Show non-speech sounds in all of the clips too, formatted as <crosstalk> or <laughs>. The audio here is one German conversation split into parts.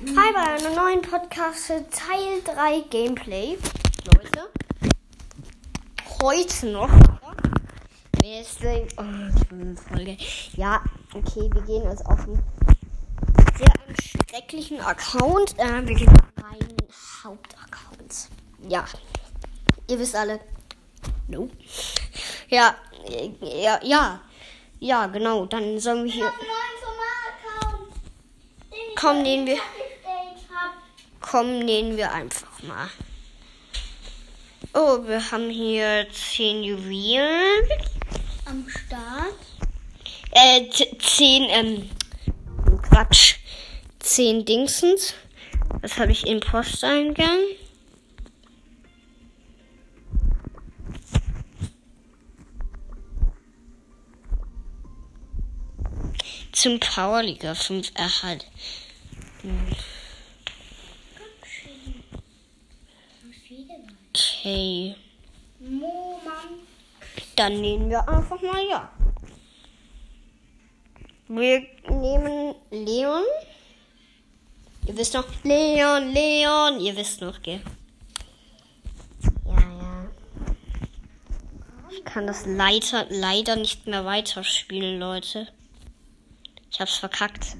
Hi bei einer neuen Podcast Teil 3 Gameplay. Leute. Heute noch. Wer ist? Oh, Folge. Ja, okay, wir gehen jetzt auf einen sehr schrecklichen Account. Äh, wir gehen auf meinen Hauptaccount. Ja. Ihr wisst alle. No. Ja, äh, ja, ja. Ja, genau. Dann sollen wir hier. Komm, nehmen wir. Komm, nehmen wir einfach mal. Oh, wir haben hier 10 Juwelen. Am Start. Äh, 10, ähm, Quatsch. 10 Dingsens. Das habe ich im Posteingang. Zum Powerliga 5 erhalt. Okay. Moment. Dann nehmen wir einfach mal ja. Wir nehmen Leon. Ihr wisst noch, Leon, Leon, ihr wisst noch, gell? Ja, ja. Ich kann das leider, leider nicht mehr weiterspielen, Leute. Ich hab's verkackt.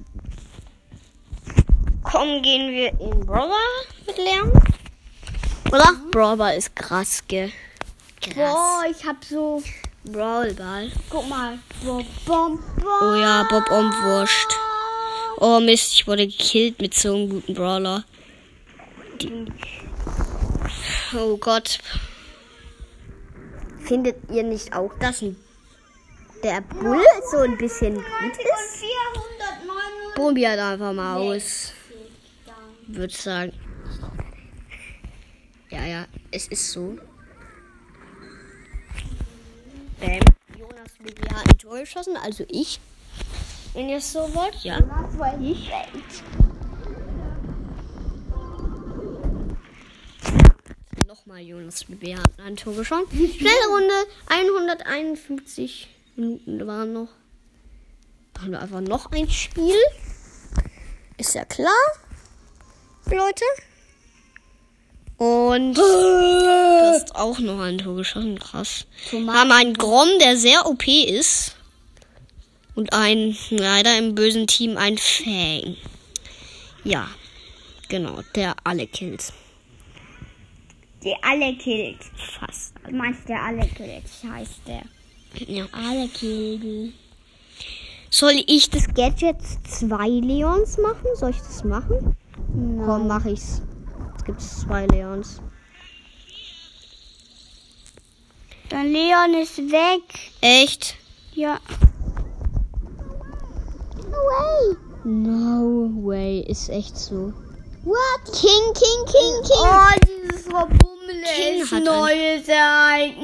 Komm, gehen wir in Brawler mit Leon. Oder? Brawler ist krass, gell? Krass. Boah, ich hab so. Brawl Ball. Guck mal. Bom, bom, bom. Oh ja, Bob Umwurscht. Oh Mist, ich wurde gekillt mit so einem guten Brawler. Die oh Gott. Findet ihr nicht auch, dass ein der Bull so ein bisschen gut ist? 499. Probiert einfach mal aus. Würde sagen. Ja, ja, es ist so. Bam. Jonas BG hat ein Tor geschossen, also ich. Wenn ihr es so wollt, ja. Das war ich. Nochmal Jonas hat ein Tor geschossen. <laughs> Schnelle Runde, 151 Minuten waren noch. Machen wir einfach noch ein Spiel. Ist ja klar, Leute. Und <laughs> du hast auch noch ein Tor geschossen, krass. Haben einen Grom, der sehr OP ist. Und ein, leider im bösen Team, ein Fang. Ja, genau, der alle killt. Der alle killt. Fast. Du meinst der alle killt, heißt der. Ja. Alle killt. Soll ich das Gadget zwei Leons machen? Soll ich das machen? Komm, mach ich's. Jetzt gibt's zwei Leons. Der Leon ist weg. Echt? Ja. No way, ist echt so. What? King, King, King, King. Oh, dieses Verbummel King ist neues Ereignis.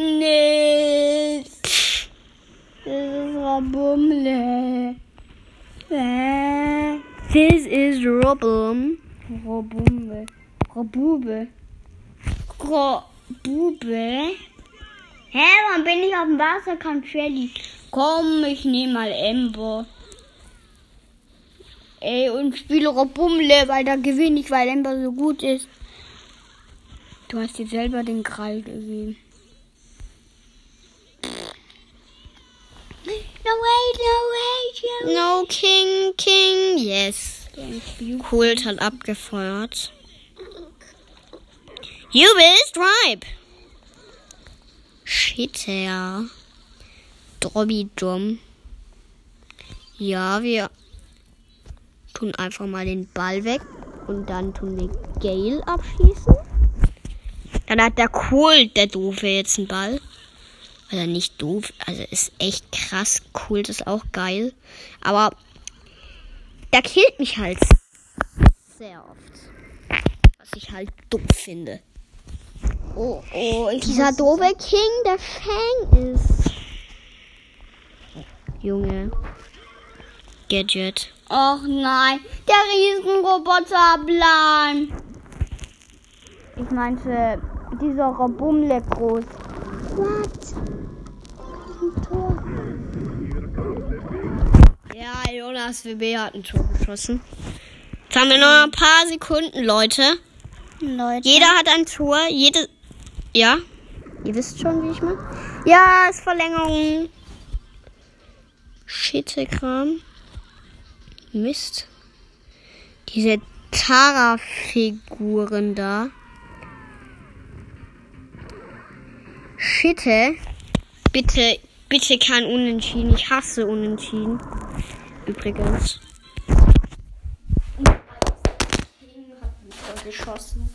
Dieses Verbummel. Äh. This is Robum. Robumbe. Robube. Robube. Hä, wann bin ich auf dem Wasserkampf Shelly? Komm, ich nehme mal Ember. Ey, und spiele Robumle, weil da gewinne ich, weil Ember so gut ist. Du hast dir selber den Krall gegeben. No way, no way, No King, King, yes. no Kult hat abgefeuert. You bist ripe. Shitter. Drobby dumm. Ja, wir tun einfach mal den Ball weg und dann tun wir Gale abschießen. Dann hat der Kult, der Doofe, jetzt einen Ball. Also nicht doof, also ist echt krass. Kult ist auch geil. Aber der killt mich halt sehr oft. Was ich halt doof finde. Oh, oh, Dieser doofe King, der Fang ist. Junge. Gadget. Och nein, der Riesenroboterplan. Ich meinte, dieser Robumle groß. What? Ein Tor. Ja, Jonas WB hat ein Tor geschossen. Jetzt haben wir noch ein paar Sekunden, Leute. Leute. Jeder hat ein Tor. Jede. Ja. Ihr wisst schon, wie ich mache. Ja, ist Verlängerung. Shit-Kram. Mist. Diese Tara-Figuren da. Schitte. Bitte, bitte kein Unentschieden. Ich hasse Unentschieden. Übrigens. Geschossen.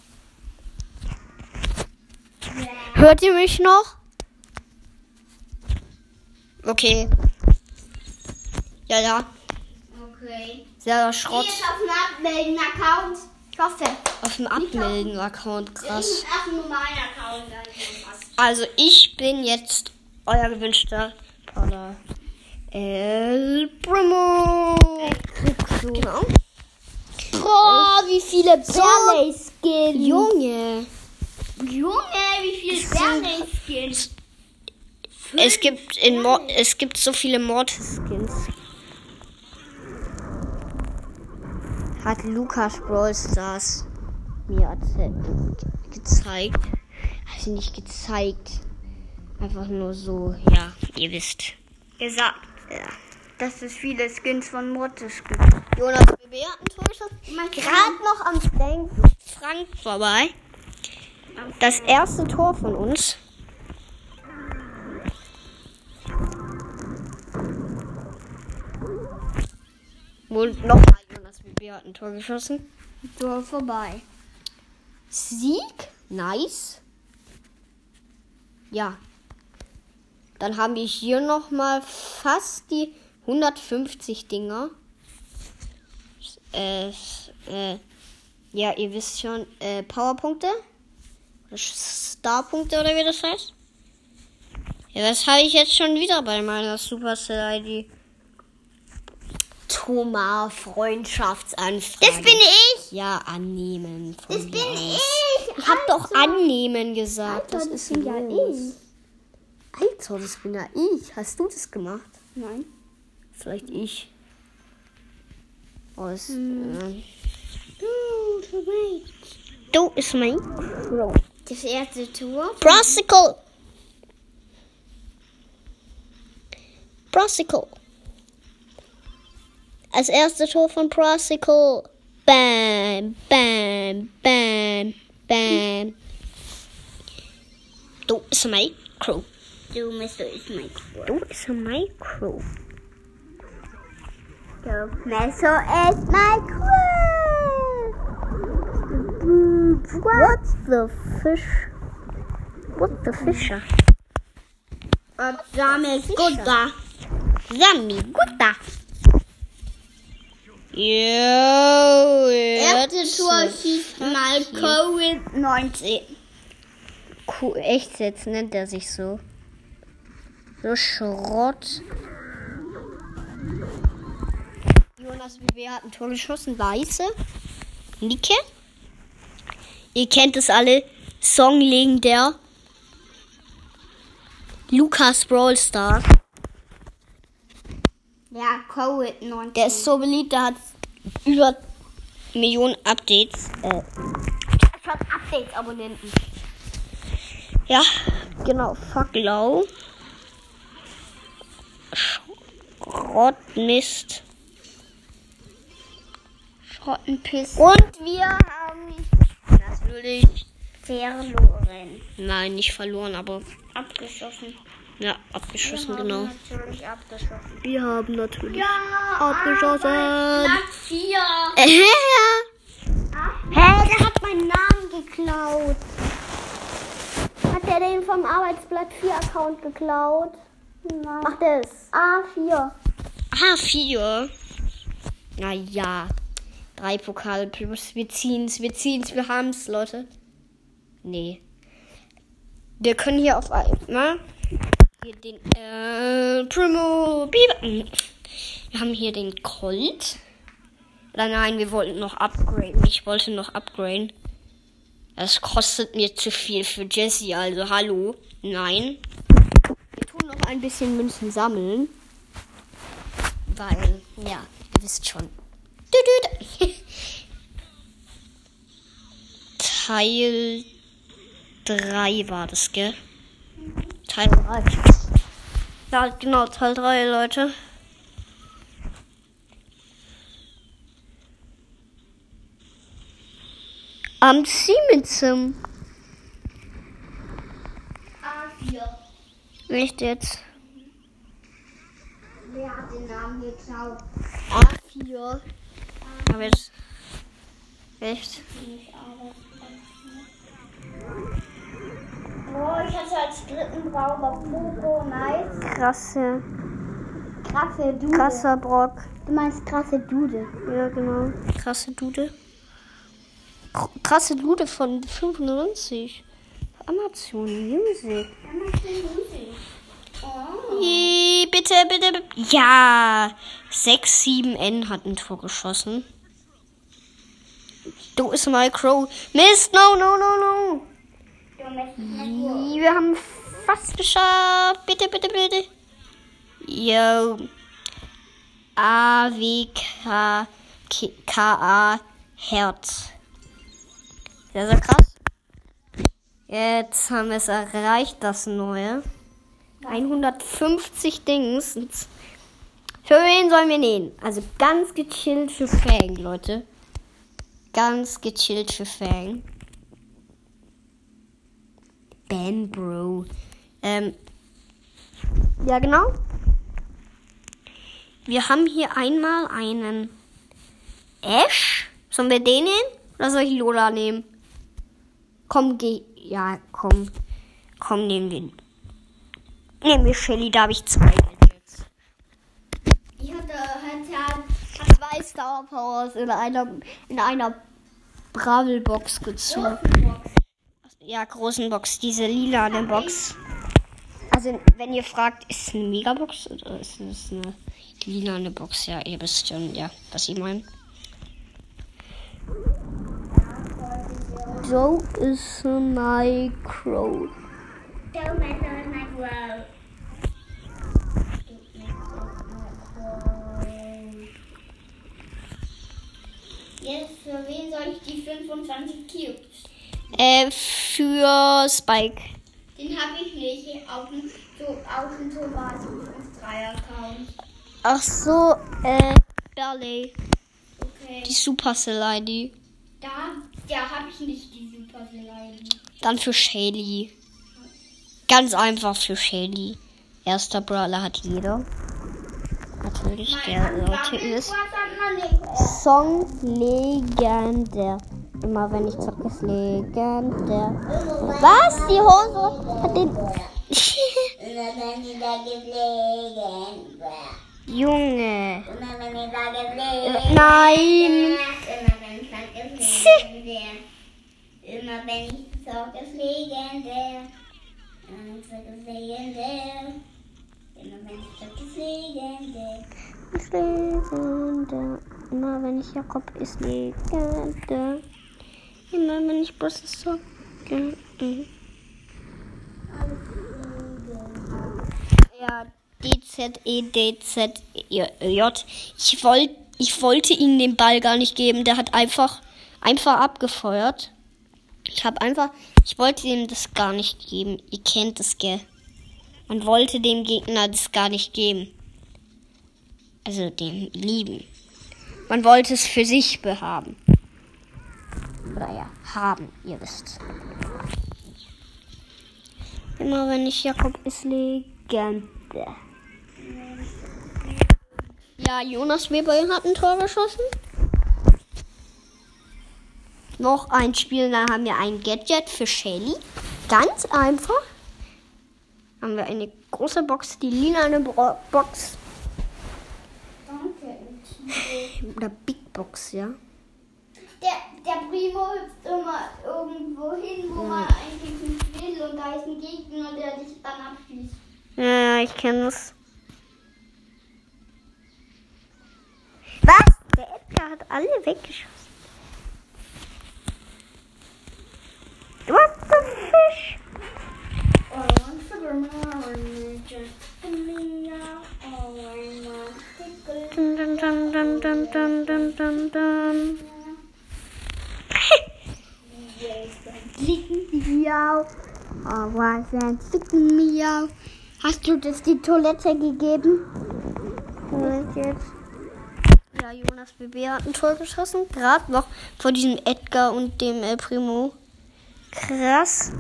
Hört ihr mich noch? Okay. Ja, ja. Okay. Selber Schrott Jetzt auf dem Abmelden-Account. Ich hoffe. auf dem Abmelden-Account. Krass. Also ich bin jetzt euer gewünschter Paula. El Primo. Genau. Boah, wie viele Barley-Skins. Junge. Junge, wie viele Barley-Skins. Es gibt in Mo es gibt so viele Mortis-Skins. Hat Lukas Brawl Stars mir gezeigt. Also nicht gezeigt. Einfach nur so, ja, ihr wisst. Gesagt, Ja. dass es viele Skins von Mortis gibt. Jonas hat Tor geschossen. Gerade noch am Frank vorbei. Das erste Tor von uns. Und nochmal Jonas BB hat ein Tor geschossen. Tor vorbei. Sieg. Nice. Ja. Dann haben wir hier nochmal fast die 150 Dinger. Äh, äh, ja, ihr wisst schon, äh, Powerpunkte. Starpunkte oder wie das heißt. Ja, das habe ich jetzt schon wieder bei meiner Supercell-ID. Thomas Freundschaftsanfrage. Das bin ich. Ja, annehmen. Das bin aus. ich. Ich hab doch annehmen gesagt. Alter, das ist bin ja ich. Alter, das bin ja ich. Hast du das gemacht? Nein. Vielleicht ich. Aus. Hm. äh. Du ist mein Crow. Das erste Tor. Brosicle. Brosicle. Als erste Tor von Brosicle. Bam, bam, bam, bam. Du ist mein Crow. Du Mr. ist mein Tor. Du ist mein Crow. Du Messer ist mein Tor. What the fish? What the fisher? Und damit Gutta. Sammy, guter. Jo, Erste Tor hieß mal Covid-19. Cool, echt jetzt nennt er sich so. So Schrott. Jonas BB hat ein Tor geschossen, weiße. Nike. Ihr kennt es alle. Song legendär. Lukas Brawl Stars. Ja, Covid-19. Der ist so beliebt, der hat über Millionen Updates. Äh, schon Updates Abonnenten. Ja, genau. Fuck Lau. Schrott, Mist. Schrottenpiss. Und wir haben natürlich Verloren. Nein, nicht verloren, aber Abgeschossen. ja, abgeschossen, Wir haben genau. Natürlich abgeschossen. Wir haben natürlich Ja, abgeschossen. Platz 4. Äh, Hä, der hat meinen Namen geklaut. Hat der den vom Arbeitsblatt 4 Account geklaut? Nein. Macht es. A4. Ah, 4. Naja. Drei Pokale plus. Wir ziehen's, wir ziehen's, wir haben's, Leute. Nee. Wir können hier auf einmal hier den äh, Primo Biber. Wir haben hier den Colt. Oder nein, wir wollten noch upgraden. Ich wollte noch upgraden. Das kostet mir zu viel für Jesse, also hallo. Nein. Wir tun noch ein bisschen Münzen sammeln. Weil, ja, ihr wisst schon. Teil 3 war das, gell? Teil 3. Ja, genau, Teil 3, Leute. Am Siemensum. A4. Nicht jetzt. Wer hat den Namen geklaut? A4. Aber jetzt. Echt? Oh, ich hatte als dritten Brauber Popo, nice. Krasse. Krasse Dude. Krasser Brock. Du meinst krasse Dude. Ja, genau. Krasse Dude. Krasse Dude von 95. Amazon Music. Oh. Ih, Bitte, bitte, bitte. Ja. 6, 7 N hat ein Tor geschossen. Du ist mal Crow. Mist, no, no, no, no. Wir haben fast geschafft. Bitte, bitte, bitte. Yo. A, W, K, K, K, A, Herz. Sehr, sehr krass. Jetzt haben wir es erreicht, das neue. 150 Dings. Für wen sollen wir nähen? Also ganz gechillt für Fang, Leute. Ganz gechillt für Fang. Ben Bro. Ähm. Ja, genau. Wir haben hier einmal einen Ash. Sollen wir den nehmen? Oder soll ich Lola nehmen? Komm, geh. Ja, komm. Komm, nehmen wir. Nehmen wir Shelly, da habe ich zwei Gadgets. Ich hatte halt ja Zwei Star Powers in einer, in einer gezogen. Box. Ja, großen Box, diese lilane Box. Also, wenn ihr fragt, ist es eine Megabox oder ist es eine lilane Box? Ja, ihr wisst schon, ja, was ich meine. So ist my crow. Don't mess with my Jetzt für wen soll ich die 25 Cubes? Äh, für Spike. Den habe ich nicht auf dem, so, auf dem Tomaten 5-3-Account. Ach so, äh, Barley. Okay. Die Supercell-ID. Da, da habe ich nicht die Super Slime. Dann für Shelly. Ganz einfach für Shelly. Erster Brawler hat jeder. Natürlich, der Leute ist. Song legendär. Immer wenn ich zocke, ist legendär. Was? Die Hose hat den. <laughs> Junge. Nein. Immer wenn ich zocke, ist legendär. Immer wenn ich zocke, ist legendär. Immer wenn ich zocke, ist legendär. Ist legendär. Immer wenn ich Jakob ist legendär. Immer wenn ich Boss zocke. Mhm. Ja, D, Z, E, D, Z, J. Ich, wollt, ich wollte ihm den Ball gar nicht geben. Der hat einfach, einfach abgefeuert. Ich habe einfach, ich wollte ihm das gar nicht geben. Ihr kennt das, gell? Man wollte dem Gegner das gar nicht geben. Also dem Lieben. Man wollte es für sich behaben. Oder ja, haben, ihr wisst. Immer wenn ich Jakob ist Legende. Ja, Jonas Weber hat ein Tor geschossen. Noch ein Spiel, dann haben wir ein Gadget für Shelly. Ganz einfach. Haben wir eine große Box, die lila eine Box. Oder Big Box, ja. Der, der Primo hüpft immer irgendwo hin, wo man eigentlich nicht will und da ist ein Gegner, der dich dann abschießt. Ja, ich kenne das. Was? Der Edgar hat alle weggeschossen. What the fish? Miau. Oh, was ein dicken. Hast du das die Toilette gegeben? Und jetzt. Ja, Jonas BB hat ein Tor geschossen. Gerade noch vor diesem Edgar und dem El Primo. Krass.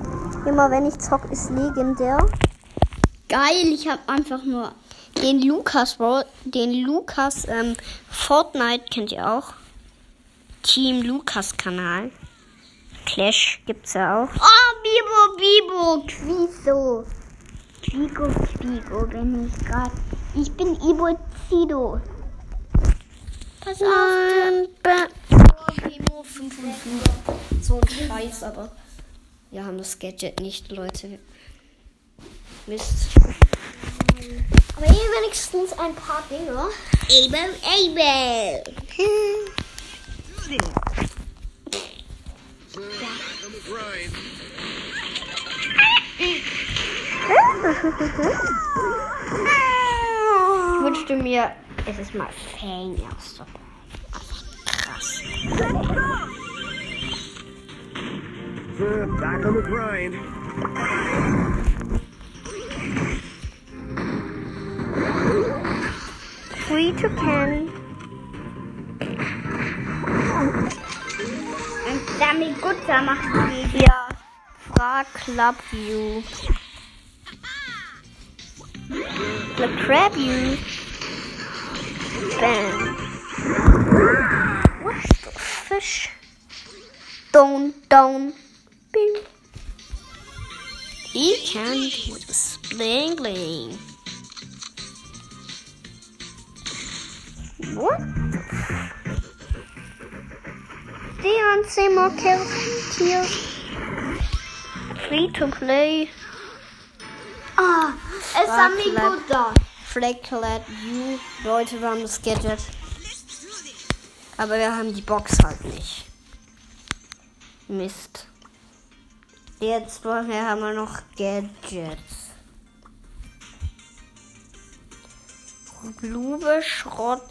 Immer wenn ich zock, ist legendär. Geil, ich habe einfach nur. Den Lukas, den Lukas ähm, Fortnite kennt ihr auch. Team Lukas Kanal. Clash gibt's ja auch. Oh, Bibo, Bibo, Quiso. Quigo, Quigo bin ich gerade. Ich bin Ibo Zido. Pass auf. Oh, Bibo 5 und 5. So ein Scheiß, aber wir haben das Gadget nicht, Leute. Mist. Aber hier wenigstens ein paar Dinge. Abel, Abel. Ich <laughs> wünschte mir, es ist mal Fang erst. Krass. Back on the grind. Three to ten. Und damit gut, da macht die. Ja. Frag Club You. The Crab You. Bam. What's the fish? Down, down. Bing. You can do this. Bling, bling. What? Dion, say more kills. Kills. Free to play. Ah, es ist Frag amigo da. Flag You. Leute, wir haben das Gadget. Aber wir haben die Box halt nicht. Mist. Jetzt vorher haben wir noch Gadgets. Blume, Schrott.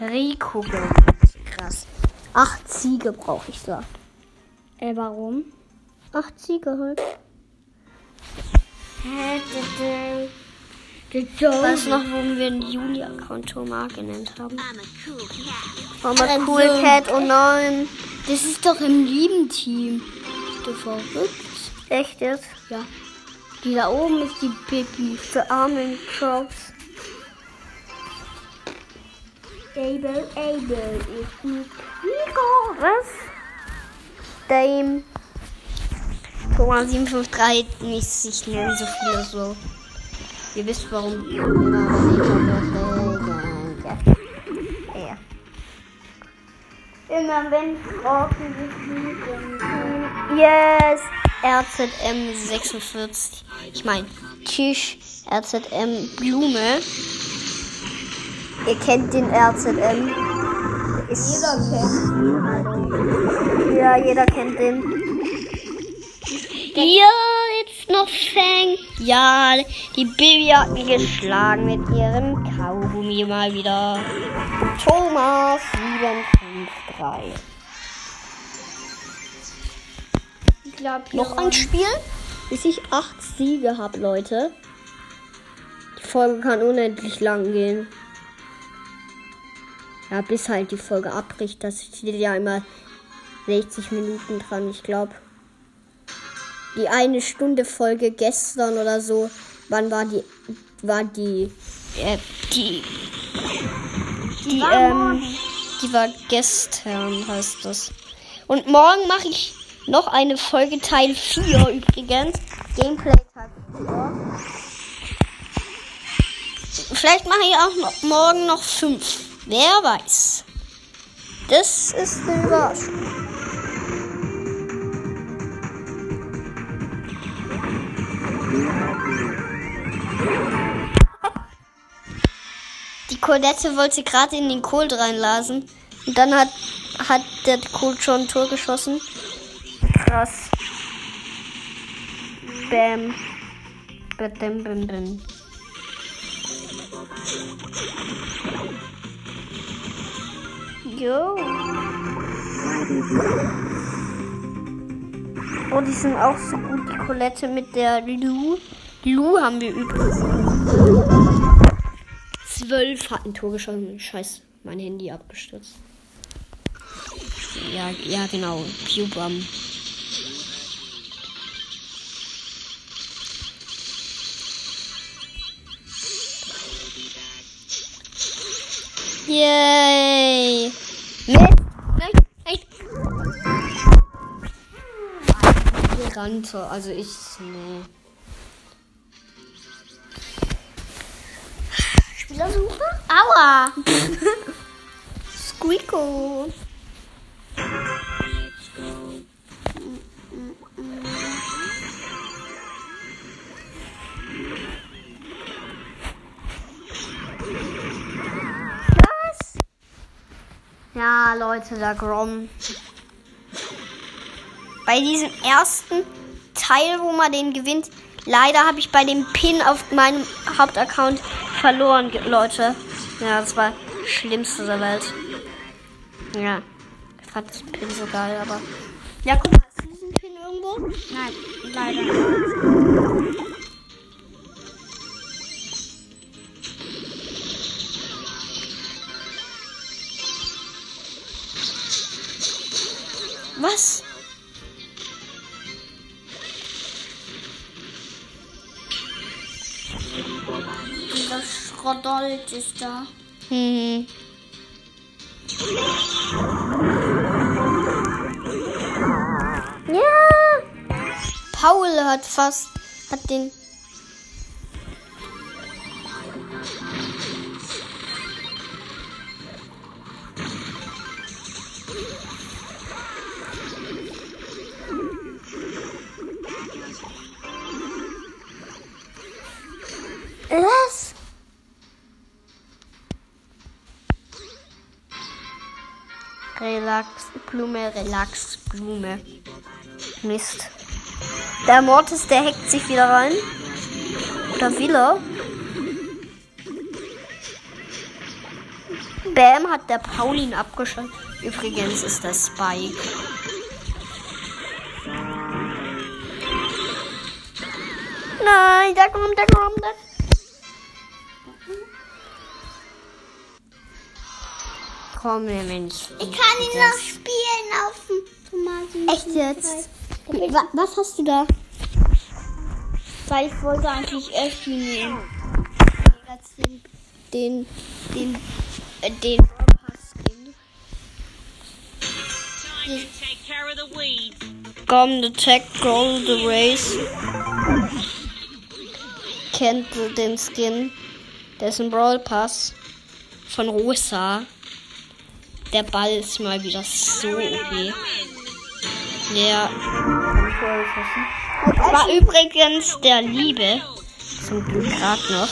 Rico. Krass. Acht Ziege brauche ich da. Äh, warum? Acht Ziege halt. Weißt du noch, wo wir den Juli-Account Thomas genannt haben? Mal Ähm, cool. Cat, oh nein. Das ist doch im lieben Team. Bist du verrückt? Echt jetzt? Ja. Die da oben ist die Pippi. Für armen Crocs. Abel, Abel ist mit Nico, was? Dame. Thomas 753 nicht, ich nenne so viele so. Ihr wisst warum. Ja. Immer wenn Rocken gefliegen. Yes! RZM 46. Ich meine, Tisch RZM Blume. Ihr kennt den RZM. Ist Jeder kennt. Ja, jeder kennt den. Ja, jetzt noch Fang. Ja, die Bibi hat mich geschlagen mit ihrem Kaugummi mal wieder. Thomas 753. Ich glaube, Noch ein Spiel, bis ich acht Siege habe, Leute. Die Folge kann unendlich lang gehen. Ja, bis halt die Folge abbricht. Das steht ja immer 60 Minuten dran, ich glaube. Die eine Stunde Folge gestern oder so. Wann war die? War die? Äh, die. Die, ähm, die war gestern, heißt das. Und morgen mache ich noch eine Folge Teil 4 übrigens. Gameplay Teil 4. Vielleicht mache ich auch noch, morgen noch 5. Wer weiß. Das ist eine Überraschung. Colette wollte gerade in den Kohl reinlasen. Und dann hat, hat der Kohl schon ein Tor geschossen. Krass. Bam. Bam, bam, bam. Jo. Oh, die sind auch so gut, die Colette mit der Lu. Lu haben wir übrigens. Zwölf hat ein Tor geschossen. Scheiße, mein Handy abgestürzt. Ja, ja, genau. Cubam. Yay! Nein! Rannte, also ich. Nee. Spielersuche? Aua! <laughs> Squeako! Was? Ja, Leute, der Grom. Bei diesem ersten Teil, wo man den gewinnt, leider habe ich bei dem Pin auf meinem Hauptaccount verloren, Leute. Ja, das war das Schlimmste der Welt. Ja, ich fand das Pin so geil, aber. Ja, guck mal, du diesen Pin irgendwo? Nein, leider nicht. Was? Schrodold ist da. Hm. Ja. Paul hat fast hat den Was? Relax, Blume, Relax, Blume. Mist. Der Mortis, der hackt sich wieder rein. Oder will er? Bam hat der Paulin abgeschossen. Übrigens ist das Spike. Nein, da kommt, da kommt, da Komm, der Mensch. Ich kann ihn noch spielen auf dem Tomaten. Echt jetzt? Wa- Was hast du da? Weil ich wollte eigentlich Öffi nehmen. Den, den, den, äh, den of the weeds. Come the tech, go the race. Kennt den Skin. Der ist ein Brawl Pass von Rosa. Der Ball ist mal wieder so okay. Der war übrigens der Liebe. Zum Glück gerade noch.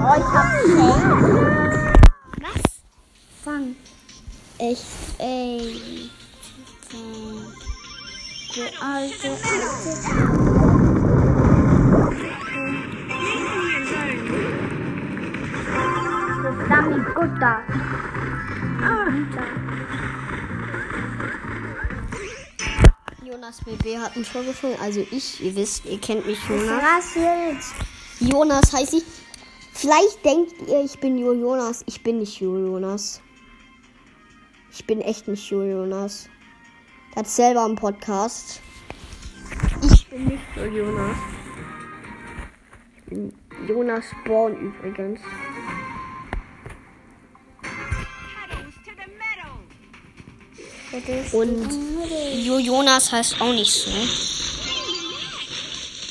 Oh, ich hab Fang. Was? Fang. Echt? Ey. Fang. Alte, alte. Sammy Gutta. Jonas BB hat Tor gefunden. Also ich, ihr wisst, ihr kennt mich, Jonas. Was jetzt? Jonas heißt ich. Vielleicht denkt ihr, ich bin Jo Jonas. Ich bin nicht Jo Jonas. Ich bin echt nicht Jo Jonas. Hat selber einen Podcast. Ich bin nicht Jo Jonas. Jonas Born übrigens. Und Jo Jonas heißt auch nicht so.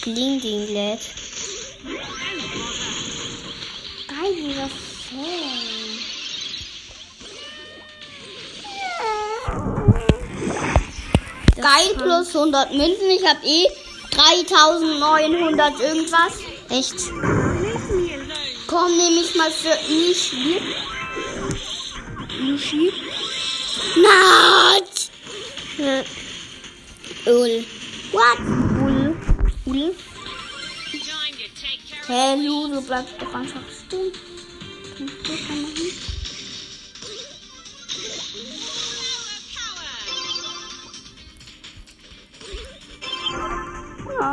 Bling Ding lädt. Geil, dieser Fang. Geil plus 100 Münzen. Ich habe eh 3900 irgendwas. Echt? Komm, nehme ich mal für Nishi. Nishi? Not! Ja. Öl. What? Care of Hey, Lu, du bleibst doch einfach stehen. Kannst du das machen? Der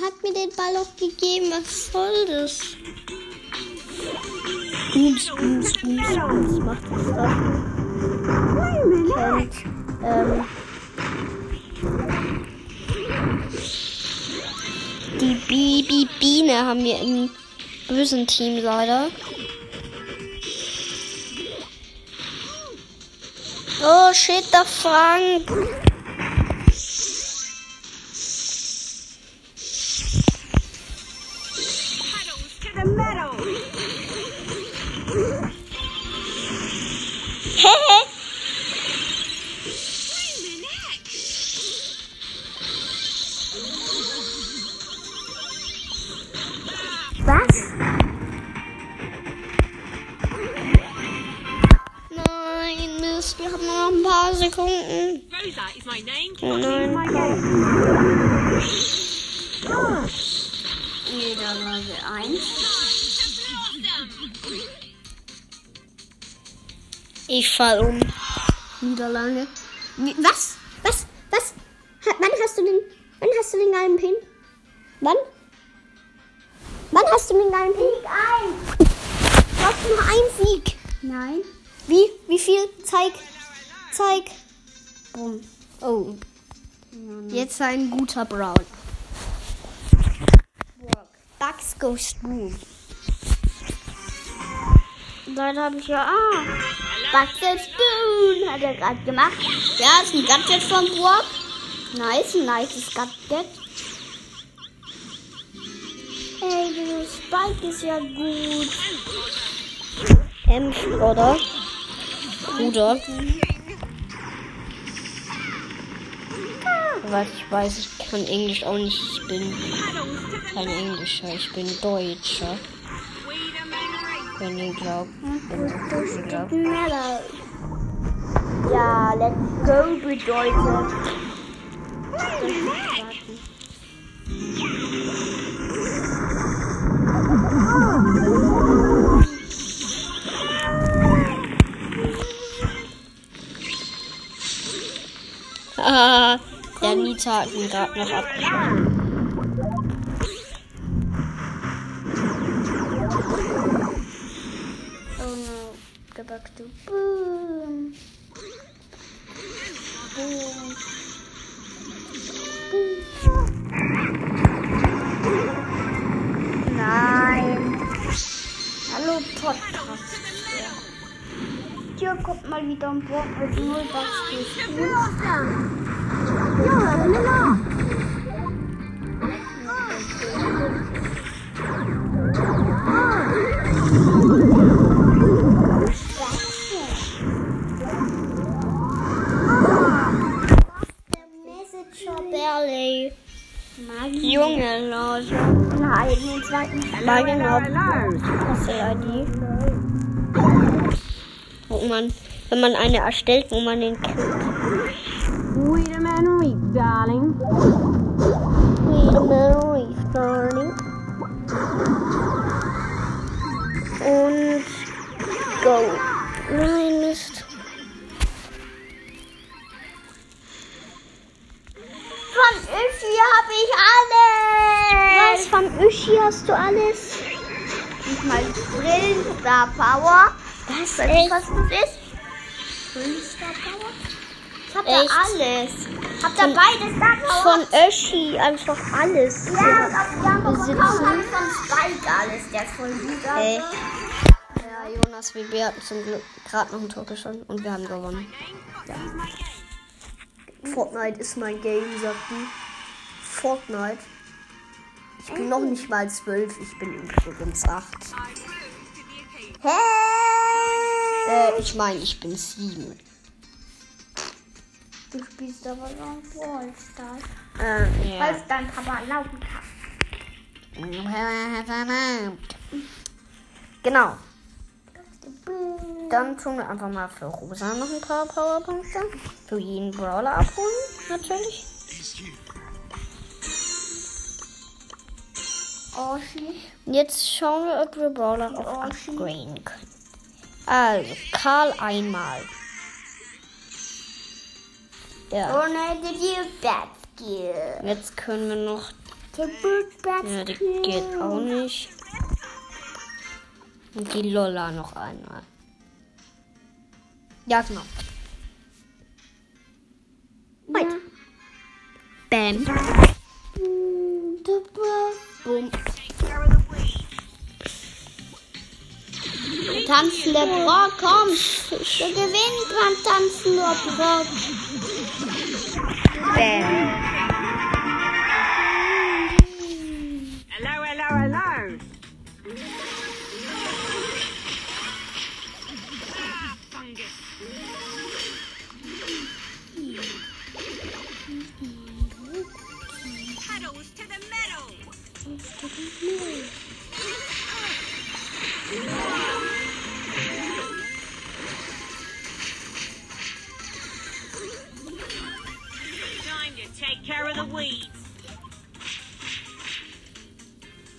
hat mir den Ball auch gegeben. Was soll das? Booms, Booms, Booms, Booms. Macht das da. Und, ähm, Bibi Biene haben wir im bösen Team leider. Oh shit, der Frank. Fall um. Niederlage. Wie- Was? Was? Was? Wann hast du den. Wann hast du den geilen Pin? Wann? Wann hast du den geilen Pin? Sieg ein! Du hast nur einen Sieg. Nein. Wie? Wie viel? Zeig. Zeig. Bumm. Oh. Jetzt ein guter Brown. Bugs goes boom. Dann habe ich ja. Ah! Buxel Spoon hat er gerade gemacht. Ja, ist ein Gadget von Brock. Nice, ein nices Gadget. Ey, dieser Spike ist ja gut. Kämpft, oder? Bruder. Soweit ich weiß, ich kann Englisch auch nicht. Ich bin kein Englischer, ich bin Deutscher. Weed a man race. Wenn ihr glaubt. Wenn ihr glaubt. Schneller. Ja, let's go bedeutet. Ah, der Nita hat ihn gerade noch abgeschossen. Back to boom. Boom. Nein. Hallo Podcast. Hier kommt mal wieder ein Board mit null Bugs. Ja, Miller. Messenger Nein, den zweiten. Mal genau. Passel-ID. Wo man, wenn man eine erstellt, wo man den kriegt. Weed a man weak, darling. Wait a minute, restarting. Und go. Nein, ich von Uschi hast du alles? Diesmal Brillen, Star Power. Was? Weißt du, was das ist? Brillen, Star Power? Ich hab da Echt? alles. Hab da beide Star Power. Von Uschi einfach alles. ja, und auf ich von Spike alles. Der ist voll gut. also. Ey. Ja, Jonas, wir hatten zum Glück gerade noch ein Tor geschossen und wir haben gewonnen. Fortnite ist mein Game, sagt die. Fortnite. Ich bin noch nicht mal zwölf, ich bin übrigens acht. Hey! Äh, ich meine, ich bin sieben. Du spielst aber noch Brawl Stars. Äh, Weil es dein Papa erlauben kann. Genau. Dann tun wir einfach mal für Rosa noch ein paar Powerpunkte. Für jeden Brawler abholen, natürlich. Oshi. Jetzt schauen wir, ob wir Brawler auch upgraden können. Also, Karl einmal. Ja, Batskill. jetzt können wir noch. Die. Ja, die geht auch nicht. Und die Lola noch einmal. Ja, genau. Weiter. Bam. Boom. Tanzen der Brock, komm. Wir gewinnen beim Tanzen der Brock. Bam.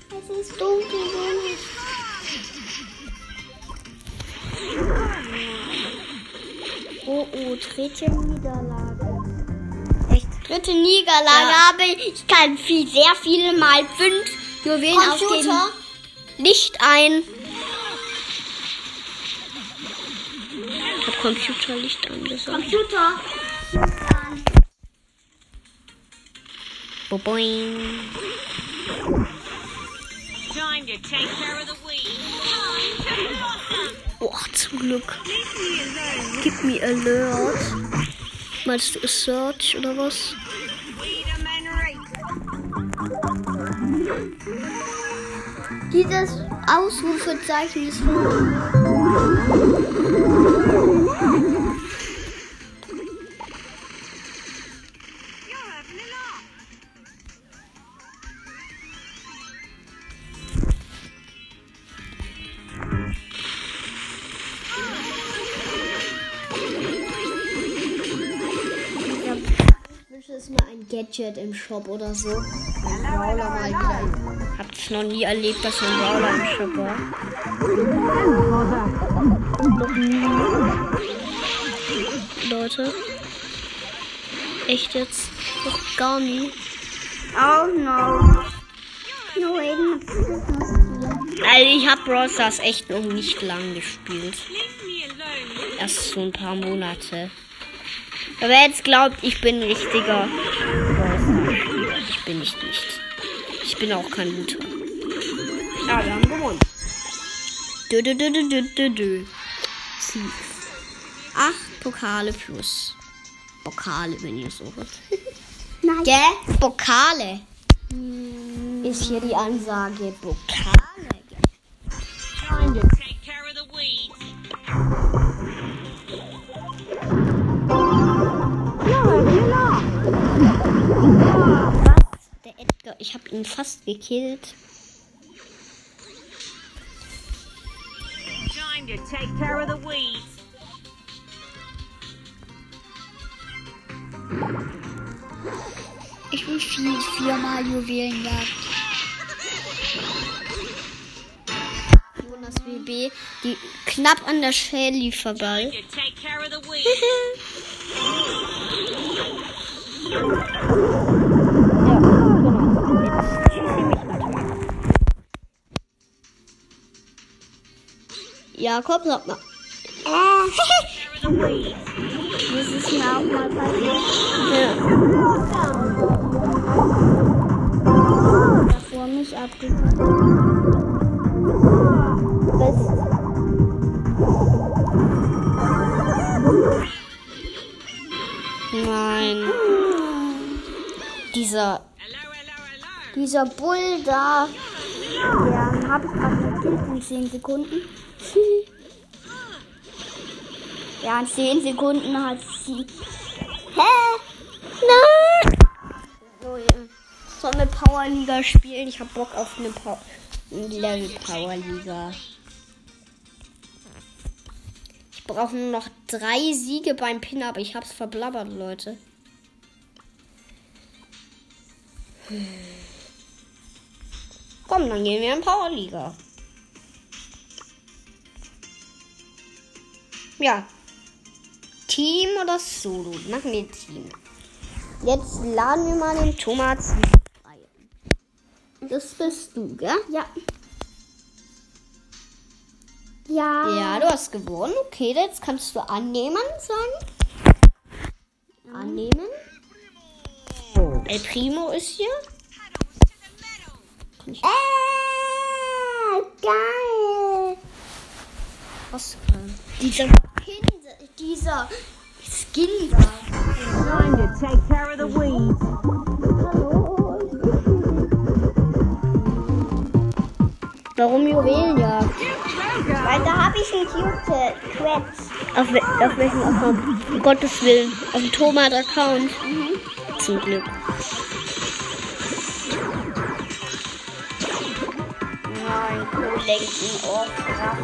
Es ist dunkel, Junge. Oh, oh, dritte Niederlage. Echt? Dritte Niederlage Ja. habe ich. Kann viel, sehr viele mal fünf Juwelen auf Computer? den Licht ein. Ich hab Computerlicht angesagt. Computer. Boing. Oh, zum Glück. Gib mir Alert. Meinst du Search oder was? Dieses Ausrufezeichen ist Ich es mal ein Gadget im Shop oder so. Ein Brawler mal wieder. Hab's noch nie erlebt, dass ein Brawler im Shop war. Noch nie. Leute. Echt jetzt? Noch gar nie. Oh no. No, Aiden. Also ich hab Brawl Stars echt noch nicht lang gespielt. Leave me alone. Erst so ein paar Monate. Aber jetzt glaubt, ich bin ein richtiger. Ich bin nicht nicht. Ich bin auch kein guter. Ja, wir haben gewonnen. Dö, dö, dö, dö, dö, dö, dö. Zieh. Acht Pokale plus. Pokale, wenn ihr so hört. Nein. Gell? Pokale. Ist hier die Ansage. Pokale. To take care of the weeds. Der Edgar, ich habe ihn fast gekillt. Time to take care of the weeds. <laughs> Ich will viel, viermal Juwelenjagd. Jonas BB, die knapp an der Shelly vorbei. To take care of the weeds. Jakob, sag mal. Äh, das ist mir auch mal passiert. Davor mich. Was? Nein. Dieser. Dieser Bull da. Ja, habe ich gerade gekillt in 10 Sekunden. <laughs> ja, in 10 Sekunden hat sie. Hä? Nein! Oh, ja. Sollen wir Powerliga spielen? Ich hab Bock auf eine Pow Level Powerliga. Ich brauche nur noch drei Siege beim Pin, aber ich hab's verblabbert, Leute. Komm, dann gehen wir in Powerliga. Ja. Team oder Solo? Machen wir Team. Jetzt laden wir mal den Thomas frei. Das bist du, gell? Ja. Ja. Ja, du hast gewonnen. Okay, jetzt kannst du annehmen sagen. Annehmen. El Primo ist hier. Äh, geil. was? äh, Dieser Pin, dieser Skin da. Time to take care of the weeds. Warum Juwelenjagd? Weil da habe ich einen cute Quetz. Auf, we auf welchem Account? Um Gottes Willen. Auf dem Thomas-Account. Zum Glück. Nein, Kolenken, oh, krass.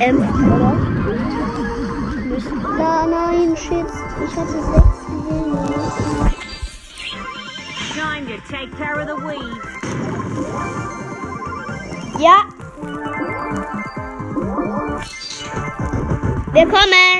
Ähm, oder? Na, nein, shit. Ich hatte sechs Juwelen. Time to take care of the weeds. Ja. Wir kommen.